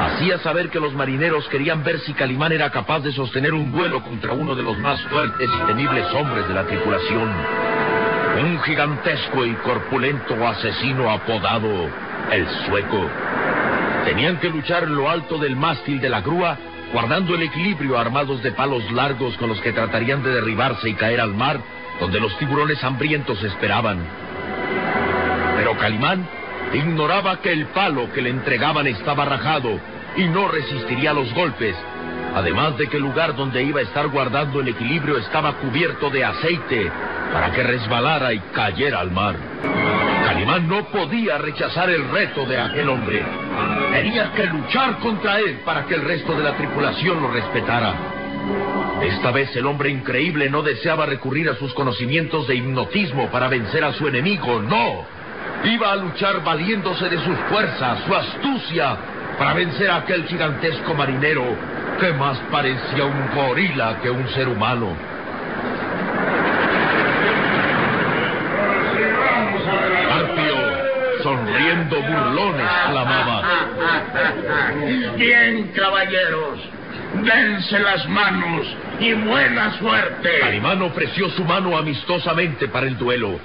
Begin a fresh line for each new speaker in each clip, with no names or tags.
Hacía saber que los marineros querían ver si Calimán era capaz de sostener un duelo contra uno de los más fuertes y temibles hombres de la tripulación. Un gigantesco y corpulento asesino apodado el sueco. Tenían que luchar en lo alto del mástil de la grúa, guardando el equilibrio armados de palos largos con los que tratarían de derribarse y caer al mar, donde los tiburones hambrientos esperaban. Pero Calimán ignoraba que el palo que le entregaban estaba rajado y no resistiría los golpes, además de que el lugar donde iba a estar guardando el equilibrio estaba cubierto de aceite para que resbalara y cayera al mar. Calimán no podía rechazar el reto de aquel hombre. Tenía que luchar contra él para que el resto de la tripulación lo respetara. Esta vez el hombre increíble no deseaba recurrir a sus conocimientos de hipnotismo para vencer a su enemigo, no. Iba a luchar valiéndose de sus fuerzas, su astucia, para vencer a aquel gigantesco marinero que más parecía un gorila que un ser humano. Arpio, sonriendo burlones, clamaba.
Bien, caballeros, dense las manos y buena suerte.
Calimán ofreció su mano amistosamente para el duelo.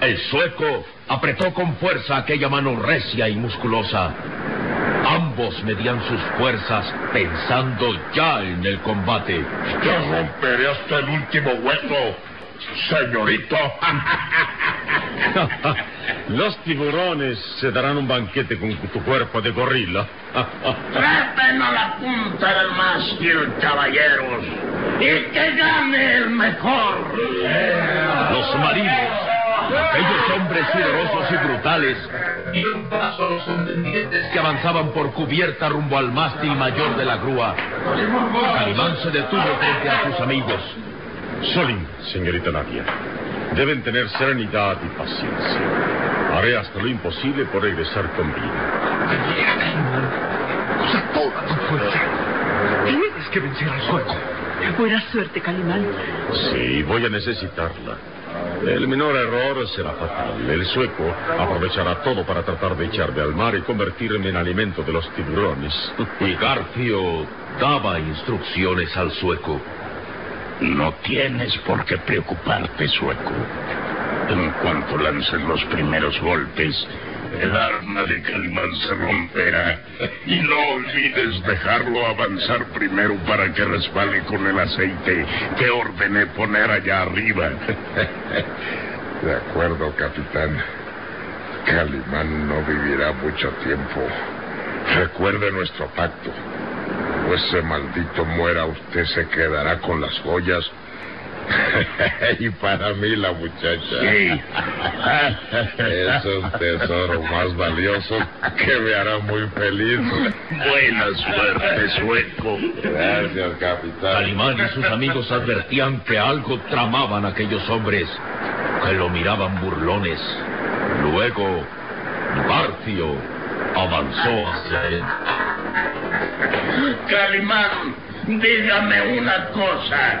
El sueco apretó con fuerza aquella mano recia y musculosa. Ambos medían sus fuerzas pensando ya en el combate.
Te romperé hasta el último hueso, señorito.
Los tiburones se darán un banquete con tu cuerpo de gorila.
Traten a la punta del mástil, caballeros, y que gane el mejor.
Los marinos, aquellos hombres sudorosos y brutales, que avanzaban por cubierta rumbo al mástil mayor de la grúa. Calimán se detuvo frente a sus amigos.
Solín, señorita Nadia, deben tener serenidad y paciencia. Haré hasta lo imposible por regresar con vida.
Usa toda tu fuerza. Tienes que vencer al sueco.
Buena suerte, Calimán.
Sí, voy a necesitarla. El menor error será fatal. El sueco aprovechará todo para tratar de echarme al mar y convertirme en alimento de los tiburones.
Y Garfio daba instrucciones al sueco.
No tienes por qué preocuparte, sueco. En cuanto lancen los primeros golpes, el arma de Calimán se romperá. Y no olvides dejarlo avanzar primero para que resbale con el aceite que ordené poner allá arriba.
De acuerdo, capitán. Calimán no vivirá mucho tiempo. Recuerde nuestro pacto. O ese maldito muera, usted se quedará con las joyas. y para mí la muchacha.
Sí.
es un tesoro más valioso que me hará muy feliz.
Buena suerte, sueco.
Gracias, capitán.
Calimán y sus amigos advertían que algo tramaban aquellos hombres, que lo miraban burlones. Luego, Barcio avanzó hacia él.
Calimán, dígame una cosa.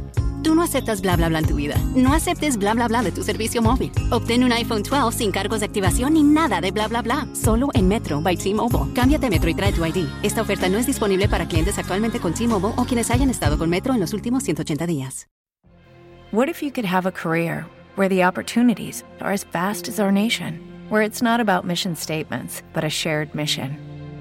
Tú no aceptas bla bla bla en tu vida. No aceptes bla bla bla de tu servicio móvil. Obtén un iPhone 12 sin cargos de activación ni nada de bla bla bla. Solo en Metro by T-Mobile. Cámbiate Metro y trae tu ID. Esta oferta no es disponible para clientes actualmente con T-Mobile o quienes hayan estado con Metro en los últimos 180 días.
What if you could have a career where the opportunities are as vast as our nation, where it's not about mission statements, but a shared mission?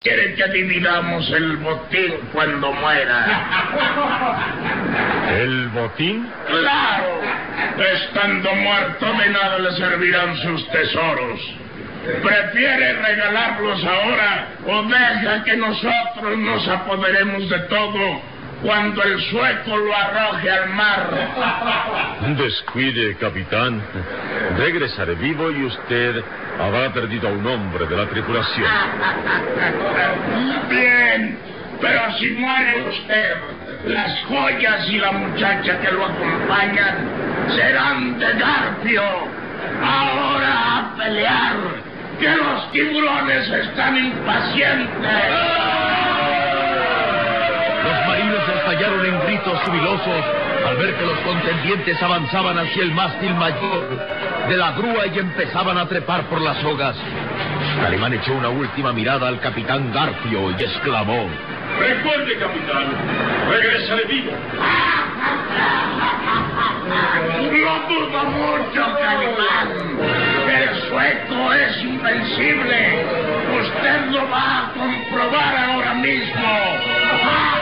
Quiere que dividamos el botín cuando muera.
¿El botín?
¡Claro! Estando muerto de nada le servirán sus tesoros. ¿Prefiere regalarlos ahora o deja que nosotros nos apoderemos de todo cuando el sueco lo arroje al mar?
Descuide, capitán. Regresaré vivo y usted habrá perdido a un hombre de la tripulación.
Bien, pero si muere usted, las joyas y la muchacha que lo acompañan serán de Garfio. Ahora a pelear, que los tiburones están impacientes.
Gritos jubilosos al ver que los contendientes avanzaban hacia el mástil mayor de la grúa y empezaban a trepar por las sogas. Calimán echó una última mirada al capitán Garfio y exclamó:
Recuerde, capitán, regresaré vivo.
Lo dudo mucho, Calimán. El sueco es invencible. Usted lo va a comprobar ahora mismo.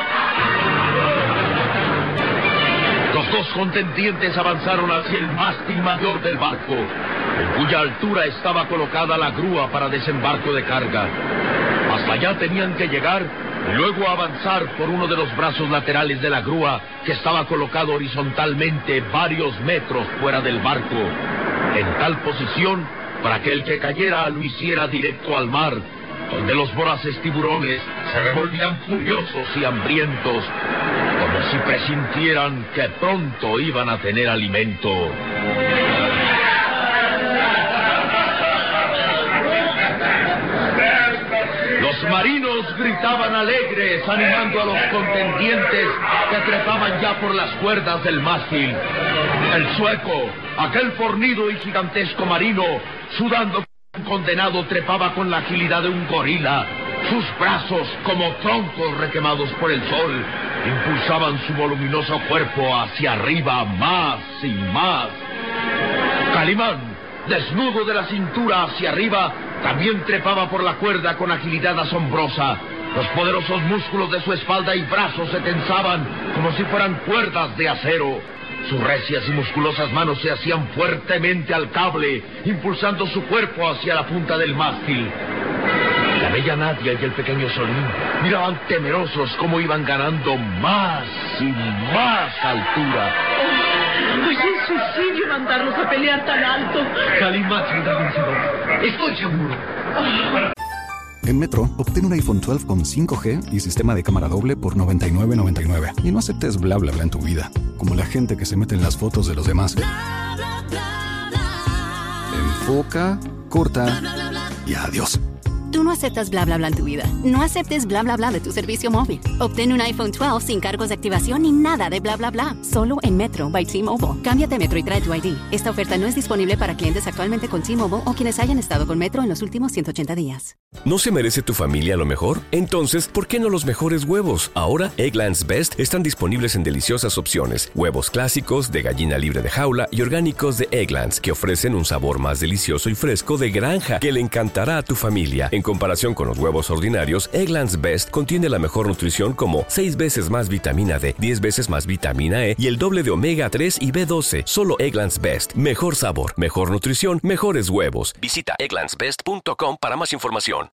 Dos contendientes avanzaron hacia el mástil mayor del barco, en cuya altura estaba colocada la grúa para desembarco de carga. Hasta allá tenían que llegar y luego avanzar por uno de los brazos laterales de la grúa que estaba colocado horizontalmente varios metros fuera del barco, en tal posición para que el que cayera lo hiciera directo al mar, donde los voraces tiburones se revolvían furiosos y hambrientos, si presintieran que pronto iban a tener alimento. Los marinos gritaban alegres, animando a los contendientes que trepaban ya por las cuerdas del mástil. El sueco, aquel fornido y gigantesco marino, sudando condenado, trepaba con la agilidad de un gorila. Sus brazos, como troncos requemados por el sol, impulsaban su voluminoso cuerpo hacia arriba más y más. Calimán, desnudo de la cintura hacia arriba, también trepaba por la cuerda con agilidad asombrosa. Los poderosos músculos de su espalda y brazos se tensaban como si fueran cuerdas de acero. Sus recias y musculosas manos se hacían fuertemente al cable, impulsando su cuerpo hacia la punta del mástil. La bella Nadia y el pequeño Solín miraban temerosos cómo iban ganando más y más altura.
Pues es suicidio mandarlos a pelear tan alto.
Calimán será vencedor. Estoy seguro.
En Metro, obtén un iPhone 12 con 5G y sistema de cámara doble por $99.99. Y no aceptes bla bla bla en tu vida, como la gente que se mete en las fotos de los demás. Enfoca, corta y adiós.
Tú no aceptas bla bla bla en tu vida. No aceptes bla bla bla de tu servicio móvil. Obtén un iPhone 12 sin cargos de activación ni nada de bla bla bla. Solo en Metro by T-Mobile. Cámbiate Metro y trae tu ID. Esta oferta no es disponible para clientes actualmente con T-Mobile o quienes hayan estado con Metro en los últimos 180 días.
¿No se merece tu familia lo mejor? Entonces, ¿por qué no los mejores huevos? Ahora, Egglands Best están disponibles en deliciosas opciones. Huevos clásicos, de gallina libre de jaula y orgánicos de Egglands, que ofrecen un sabor más delicioso y fresco de granja que le encantará a tu familia. Comparación con los huevos ordinarios, Egglands Best contiene la mejor nutrición como 6 veces más vitamina D, 10 veces más vitamina E y el doble de omega 3 y B12. Solo Egglands Best. Mejor sabor, mejor nutrición, mejores huevos. Visita egglandsbest.com para más información.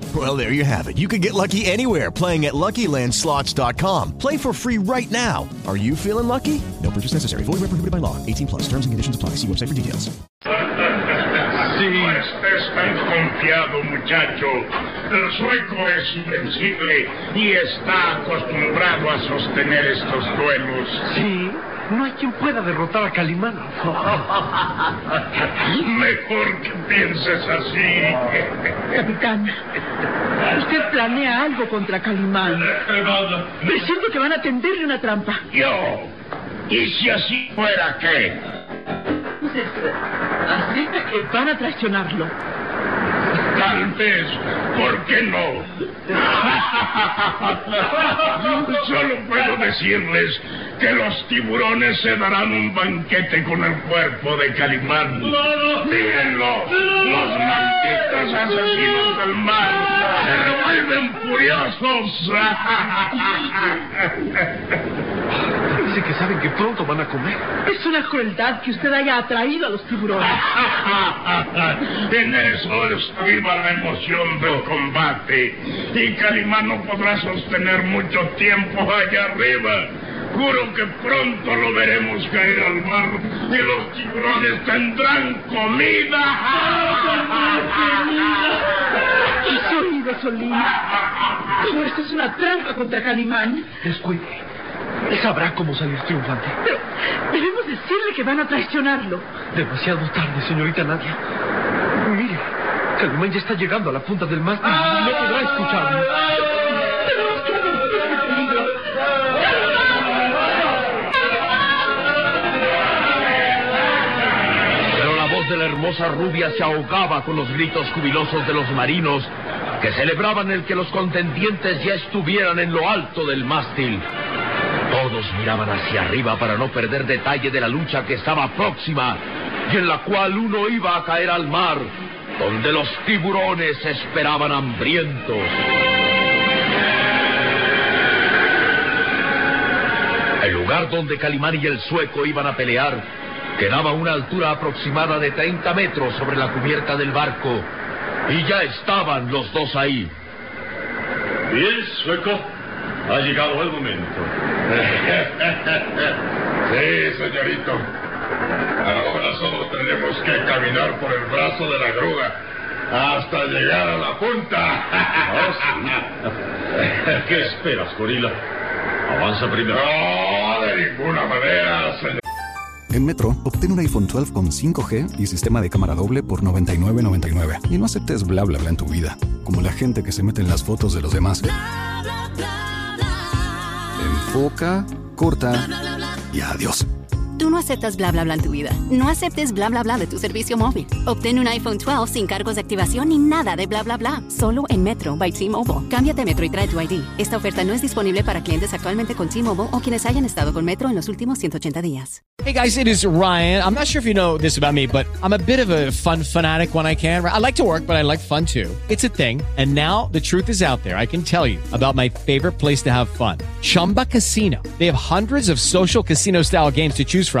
Well, there you have it. You can get lucky anywhere playing at LuckyLandSlots.com. Play for free right now. Are you feeling lucky? No purchase necessary. Void where prohibited by law. 18 plus. Terms and conditions apply. See website for details.
No estés tan confiado, muchacho. El sueco es invencible y está acostumbrado a sostener estos duelos.
Sí, no hay quien pueda derrotar a Calimán.
Mejor que pienses así.
Capitán, usted planea algo contra Calimán. Presiento que van a tenderle una trampa.
Yo. ¿Y si así fuera qué?
Acepta que van a traicionarlo.
Tal vez, ¿por qué no? Solo puedo decirles que los tiburones se darán un banquete con el cuerpo de Calimán. ¡Mírenlo! Los malditos asesinos del mar se revuelven furiosos.
Dice que saben que pronto van a comer.
Es una crueldad que usted haya atraído a los tiburones.
en eso estriba la emoción del combate. Y Calimán no podrá sostener mucho tiempo allá arriba. Juro que pronto lo veremos caer al mar y los tiburones tendrán comida.
¡Tus oídos, Solina! Todo esto es una trampa contra Calimán.
Descuide. Sabrá cómo salir triunfante.
Pero debemos decirle que van a traicionarlo.
Demasiado tarde, señorita Nadia. Mire, Calimán ya está llegando a la punta del mástil y no podrá escucharlo.
Tenemos que advertir el peligro.
Pero la voz de la hermosa rubia se ahogaba con los gritos jubilosos de los marinos que celebraban el que los contendientes ya estuvieran en lo alto del mástil. Todos miraban hacia arriba para no perder detalle de la lucha que estaba próxima y en la cual uno iba a caer al mar, donde los tiburones esperaban hambrientos. El lugar donde Calimán y el sueco iban a pelear quedaba a una altura aproximada de 30 metros sobre la cubierta del barco y ya estaban los dos ahí.
Bien, sueco, ha llegado el momento.
Sí, señorito. Ahora solo tenemos que caminar por el brazo de la grúa hasta llegar a la punta.
¿Qué esperas, gorila? Avanza primero.
No, de ninguna manera, señor.
En Metro, obtén un iPhone 12 con 5G y sistema de cámara doble por $99.99. Y no aceptes bla bla bla en tu vida, como la gente que se mete en las fotos de los demás. Enfoca, corta y adiós.
No aceptas bla bla bla en tu vida. No aceptes bla bla bla de tu servicio móvil. Obtén un iPhone 12 sin cargos de activación ni nada de bla bla bla. Solo en Metro by T-Mobile. Cámbiate a Metro y trae tu ID. Esta oferta no es disponible para clientes actualmente con T-Mobile o quienes hayan estado con Metro en los últimos 180 días.
Hey guys, it is Ryan. I'm not sure if you know this about me, but I'm a bit of a fun fanatic when I can. I like to work, but I like fun too. It's a thing. And now the truth is out there. I can tell you about my favorite place to have fun. Chumba Casino. They have hundreds of social casino style games to choose from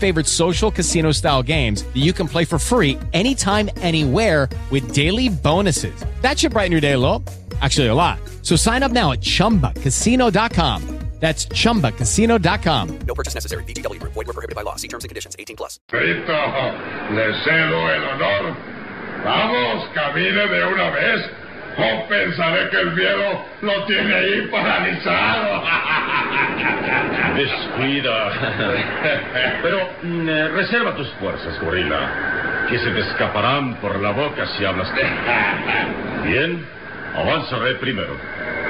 favorite social casino style games that you can play for free anytime, anywhere with daily bonuses. That should brighten your day a little. Actually, a lot. So sign up now at chumbacasino.com. That's chumbacasino.com.
No purchase necessary. VGW Group. Void were prohibited by law. See terms and conditions. 18 plus.
Rito, le cedo el honor. Vamos, camine de una vez. O pensaré que el miedo lo tiene ahí paralizado.
Descuida. Pero mm, eh, reserva tus fuerzas, gorila, que se te escaparán por la boca si hablas. Bien, avanzaré primero.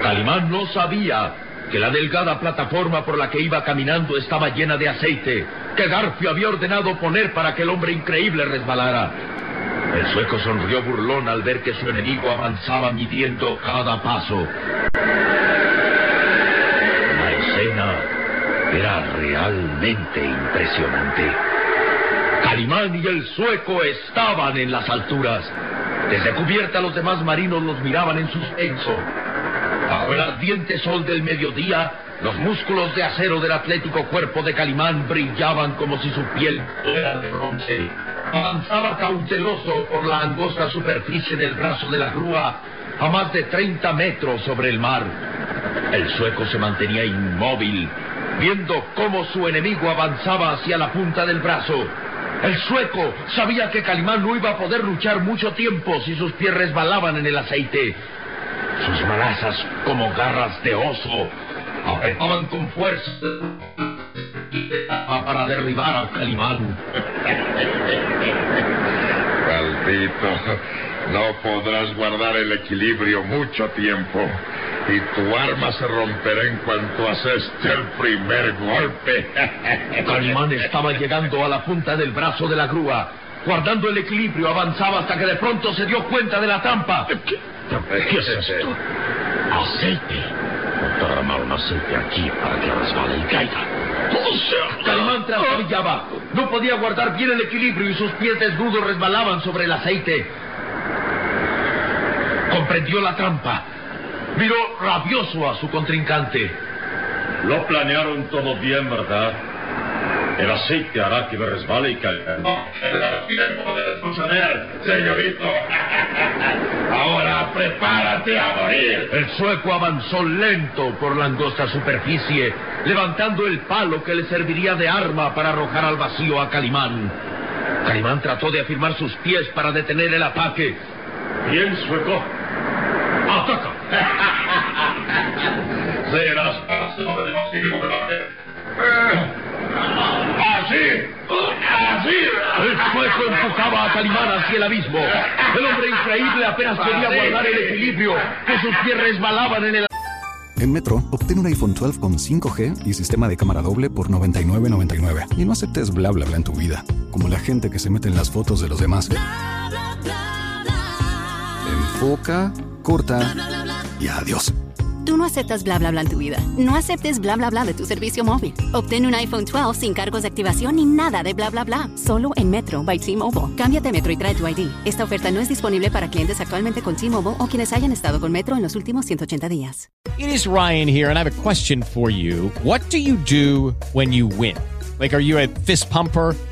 Calimán no sabía que la delgada plataforma por la que iba caminando estaba llena de aceite que Garfio había ordenado poner para que el hombre increíble resbalara. El sueco sonrió burlón al ver que su enemigo avanzaba midiendo cada paso. La escena era realmente impresionante. Calimán y el sueco estaban en las alturas. Desde cubierta los demás marinos los miraban en suspenso. Bajo el ardiente sol del mediodía, los músculos de acero del atlético cuerpo de Calimán brillaban como si su piel fuera de bronce. Avanzaba cauteloso por la angosta superficie del brazo de la grúa a más de 30 metros sobre el mar. El sueco se mantenía inmóvil, viendo cómo su enemigo avanzaba hacia la punta del brazo. El sueco sabía que Calimán no iba a poder luchar mucho tiempo si sus pies resbalaban en el aceite. Sus manazas, como garras de oso, apretaban con fuerza para derribar a Calimán.
Maldito, no podrás guardar el equilibrio mucho tiempo. Y tu arma se romperá en cuanto aseste el primer golpe.
Calimán estaba llegando a la punta del brazo de la grúa. Guardando el equilibrio, avanzaba hasta que de pronto se dio cuenta de la trampa.
¿Qué es esto? Aceite. Derramaron aceite aquí para que resbale y caiga.
Calimán trastabillaba. No podía guardar bien el equilibrio y sus pies desnudos resbalaban sobre el aceite. Comprendió la trampa. Miró rabioso a su contrincante.
Lo planearon todo bien, ¿verdad? El aceite hará que me resbale y caiga.
tiempo de suceder, señorito. Ahora prepárate a morir.
El sueco avanzó lento por la angosta superficie, levantando el palo que le serviría de arma para arrojar al vacío a Calimán. Calimán trató de afirmar sus pies para detener el ataque.
Bien, sueco. Ataca.
Serás paso de los tiburones. Así, así.
El sueco empujaba a Calimán hacia el abismo. El hombre increíble apenas podía guardar el equilibrio, que sus pies resbalaban en el
En Metro, obtén un iPhone 12 con 5G y sistema de cámara doble por $99.99. Y no aceptes bla bla bla en tu vida, como la gente que se mete en las fotos de los demás. Enfoca, corta y adiós.
Tú no aceptas bla bla bla en tu vida. No aceptes bla bla bla de tu servicio móvil. Obtén un iPhone 12 sin cargos de activación ni nada de bla bla bla. Solo en Metro by T-Mobile. Cámbiate Metro y trae tu ID. Esta oferta no es disponible para clientes actualmente con T-Mobile o quienes hayan estado con Metro en los últimos 180 días.
It is Ryan here, and I have a question for you. What do you do when you win? Like, are you a fist pumper?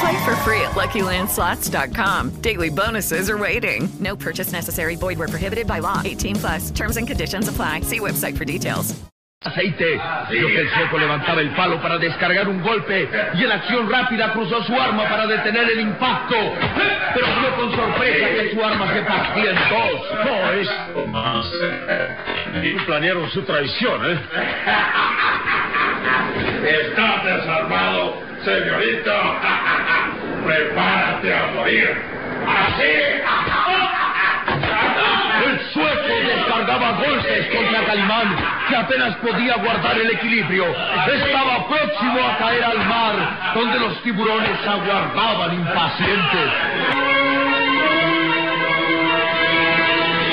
Play for free at LuckyLandSlots.com. Daily bonuses are waiting. No purchase necessary. Void were prohibited by law. 18 plus. Terms and conditions apply. See website for details.
aceite. Vio que el sueco levantaba el palo para descargar un golpe y en acción rápida cruzó su arma para detener el impacto. Pero vio con sorpresa que su arma se partía en dos.
No es más. Y planearon su traición, ¿eh?
¿Estás desarmado, señorito? Prepárate a morir. ¡Así!
El sueco descargaba golpes contra Calimán, que apenas podía guardar el equilibrio. Estaba próximo a caer al mar, donde los tiburones aguardaban impacientes.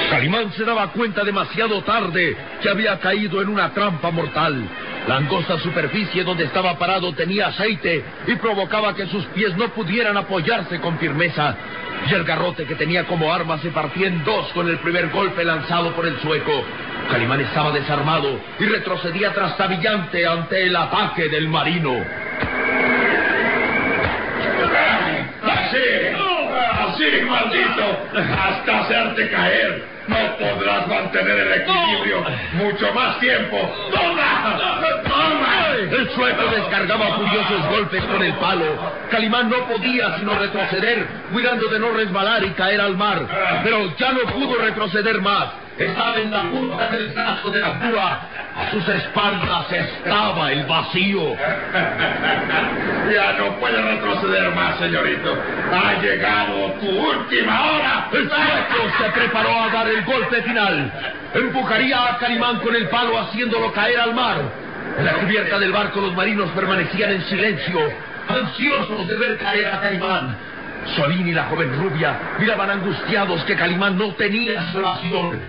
Calimán se daba cuenta demasiado tarde que había caído en una trampa mortal. La angosta superficie donde estaba parado tenía aceite y provocaba que sus pies no pudieran apoyarse con firmeza. Y el garrote que tenía como arma se partía en dos con el primer golpe lanzado por el sueco. Calimán estaba desarmado y retrocedía trastabillante ante el ataque del marino.
¡Así! ¡Así, maldito! ¡Hasta hacerte caer! No podrás mantener el equilibrio mucho más tiempo. ¡Toma! ¡Toma!
El sueco descargaba furiosos golpes con el palo. Calimán no podía sino retroceder, cuidando de no resbalar y caer al mar. Pero ya no pudo retroceder más. Estaba en la punta del brazo de la púa. A sus espaldas estaba el vacío.
Ya no puede retroceder más, señorito. Ha llegado tu última hora.
El sueco se preparó a dar el golpe final. Empujaría a Calimán con el palo haciéndolo caer al mar. En la cubierta del barco los marinos permanecían en silencio, ansiosos de ver caer a Calimán. Solín y la joven rubia miraban angustiados que Calimán no tenía salvación.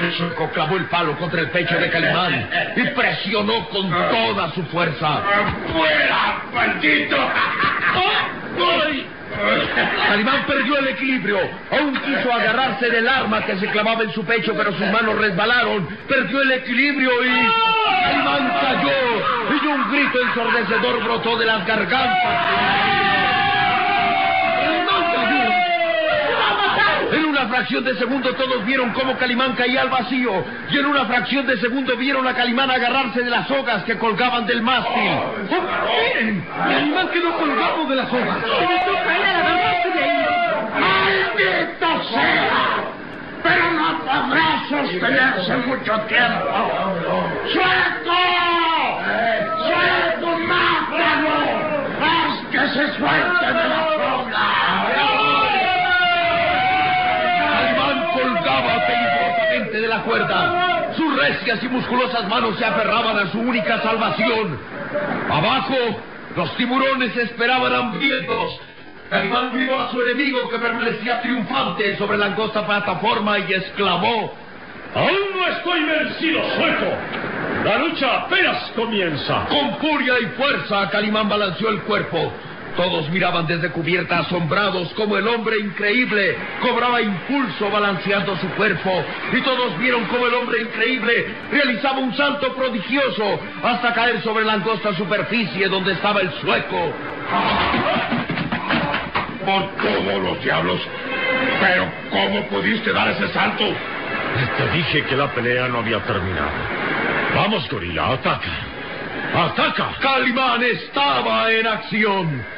El sueco clavó el palo contra el pecho de Calimán y presionó con toda su fuerza.
¡Fuera, maldito!
¡Ay! Calimán perdió el equilibrio. Aún quiso agarrarse del arma que se clavaba en su pecho, pero sus manos resbalaron. Perdió el equilibrio y. Calimán cayó. Y un grito ensordecedor brotó de las gargantas. En una fracción de segundo todos vieron cómo Calimán caía al vacío. Y en una fracción de segundo vieron a Calimán agarrarse de las sogas que colgaban del mástil. ¡Oh, miren! Calimán quedó colgado de las sogas.
¡Maldito sea! Pero no podrá sostenerse mucho tiempo. ¡Suelto! ¡Suelto, mátalo! ¡Haz que se suelte de la
cuerda. Sus recias y musculosas manos se aferraban a su única salvación. Abajo, los tiburones esperaban hambrientos. Calimán vio a su enemigo que permanecía triunfante sobre la angosta plataforma y exclamó:
¡Aún no estoy vencido, sueco! La lucha apenas comienza.
Con furia y fuerza, Calimán balanceó el cuerpo. Todos miraban desde cubierta asombrados como el hombre increíble cobraba impulso balanceando su cuerpo. Y todos vieron como el hombre increíble realizaba un salto prodigioso hasta caer sobre la angosta superficie donde estaba el sueco.
Por todos los diablos. Pero, ¿cómo pudiste dar ese salto?
Te dije que la pelea no había terminado. Vamos, gorila, ataca. ¡Ataca!
Calimán estaba en acción.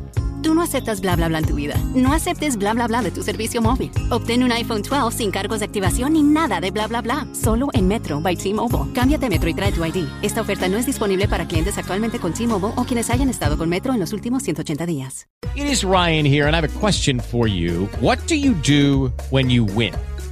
Tú no aceptas bla bla bla en tu vida. No aceptes bla bla bla de tu servicio móvil. Obtén un iPhone 12 sin cargos de activación ni nada de bla bla bla. Solo en Metro by T-Mobile. Cámbiate Metro y trae tu ID. Esta oferta no es disponible para clientes actualmente con T-Mobile o quienes hayan estado con Metro en los últimos 180 días.
It is Ryan here, and I have a question for you. What do you do when you win?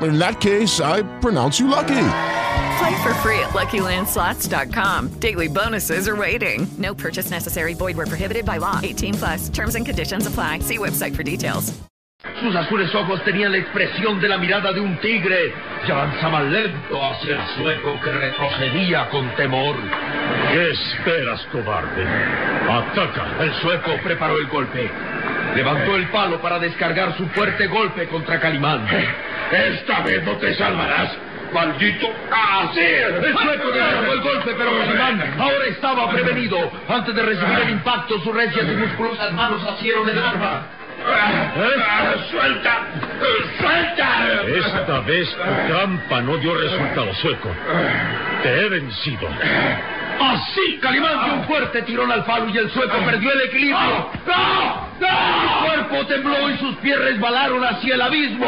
In that case, I pronounce you lucky.
Play for free at LuckyLandSlots.com. Daily bonuses are waiting. No purchase necessary. Void where prohibited by law. 18 plus. Terms and conditions apply. See website for details.
Sus azules ojos tenían la expresión de la mirada de un tigre y avanzaba lento hacia el sueco que retrocedía con temor.
¿Qué esperas, cobarde? ¡Ataca!
El sueco preparó el golpe. Levantó el palo para descargar su fuerte golpe contra Calimán.
Esta vez no te salvarás, maldito así.
El sueco descargó el golpe, pero Calimán ahora estaba prevenido. Antes de recibir el impacto, sus recias y musculosas manos asieron el arma.
¡Suelta! ¡Suelta!
Esta vez tu trampa no dio resultado, sueco. Te he vencido.
Así, Calimán dio un fuerte tirón al palo y el sueco perdió el equilibrio.
¡No!
Su cuerpo tembló y sus pies resbalaron hacia el abismo.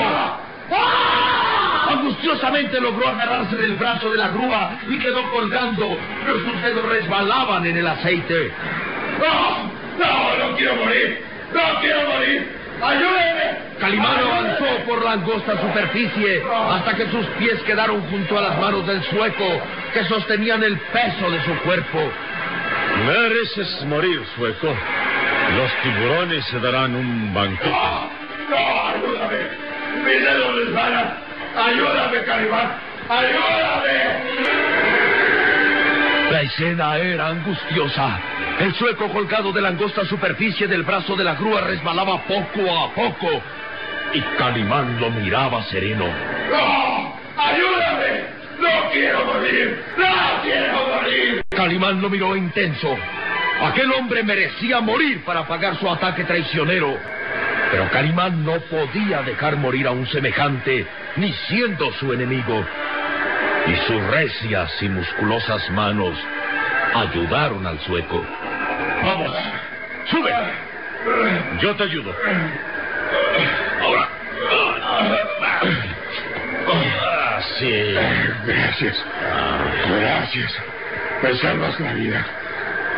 Angustiosamente logró agarrarse del brazo de la grúa y quedó colgando, pero sus dedos resbalaban en el aceite.
¡No! ¡No! ¡No quiero morir! ¡No quiero morir! ¡Ayúdeme!
Calimán avanzó por la angosta superficie hasta que sus pies quedaron junto a las manos del sueco que sostenían el peso de su cuerpo.
Mereces morir, sueco. Los tiburones se darán un banquete.
¡No! ¡No! ¡Ayúdame! ¡Mis dedos resbalan! ¡Ayúdame, Calimán! ¡Ayúdame!
La escena era angustiosa. El sueco colgado de la angosta superficie del brazo de la grúa resbalaba poco a poco. Y Calimán lo miraba sereno.
¡No! ¡Ayúdame! ¡No quiero morir! ¡No quiero morir!
Calimán lo miró intenso. Aquel hombre merecía morir para pagar su ataque traicionero. Pero Calimán no podía dejar morir a un semejante, ni siendo su enemigo. Y sus recias y musculosas manos ayudaron al sueco.
Vamos, sube. Yo te ayudo.
Ahora.
Así.
Gracias. Gracias. Me salvas la vida.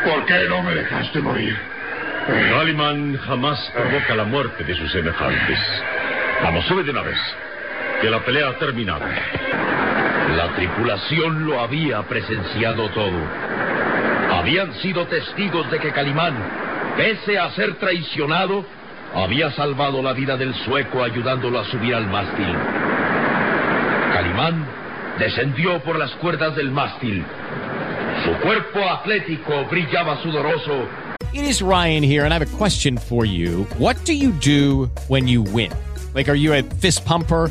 ¿Por qué no me dejaste morir?
Calimán jamás provoca la muerte de sus semejantes. Vamos, sube de una vez. Que la pelea ha terminado.
La tripulación lo había presenciado todo. Habían sido testigos de que Calimán, pese a ser traicionado, había salvado la vida del sueco ayudándolo a subir al mástil. Calimán descendió por las cuerdas del mástil. Su cuerpo atlético brillaba sudoroso.
It is Ryan here, and I have a question for you. What do you do when you win? Like, are you a fist pumper?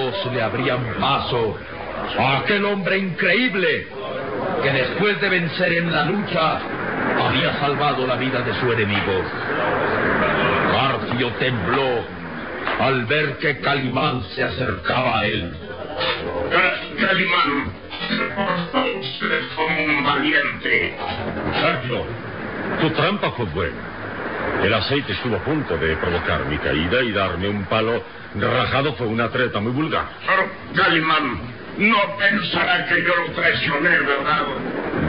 Todos le abrían paso a aquel hombre increíble que después de vencer en la lucha había salvado la vida de su enemigo. Garfio tembló al ver que Calimán se acercaba a él.
Calimán, usted como un valiente.
Sergio, tu trampa fue buena. El aceite estuvo a punto de provocar mi caída y darme un palo rajado fue una treta muy vulgar.
Pero, no pensará que yo lo traicioné, ¿verdad?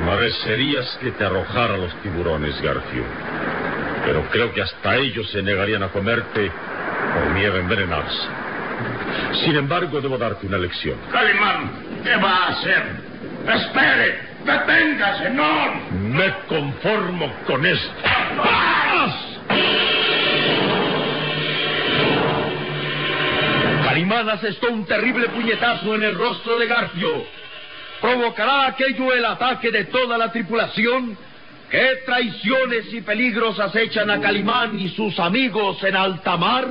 Merecerías que te arrojara a los tiburones, Garfio. Pero creo que hasta ellos se negarían a comerte por miedo a envenenarse. Sin embargo, debo darte una lección.
Calimán, ¿qué va a hacer? Espere, deténgase, no.
Me conformo con esto. Calimán asestó un terrible puñetazo en el rostro de Garfio. ¿Provocará aquello el ataque de toda la tripulación? ¿Qué traiciones y peligros acechan a Calimán y sus amigos en alta mar?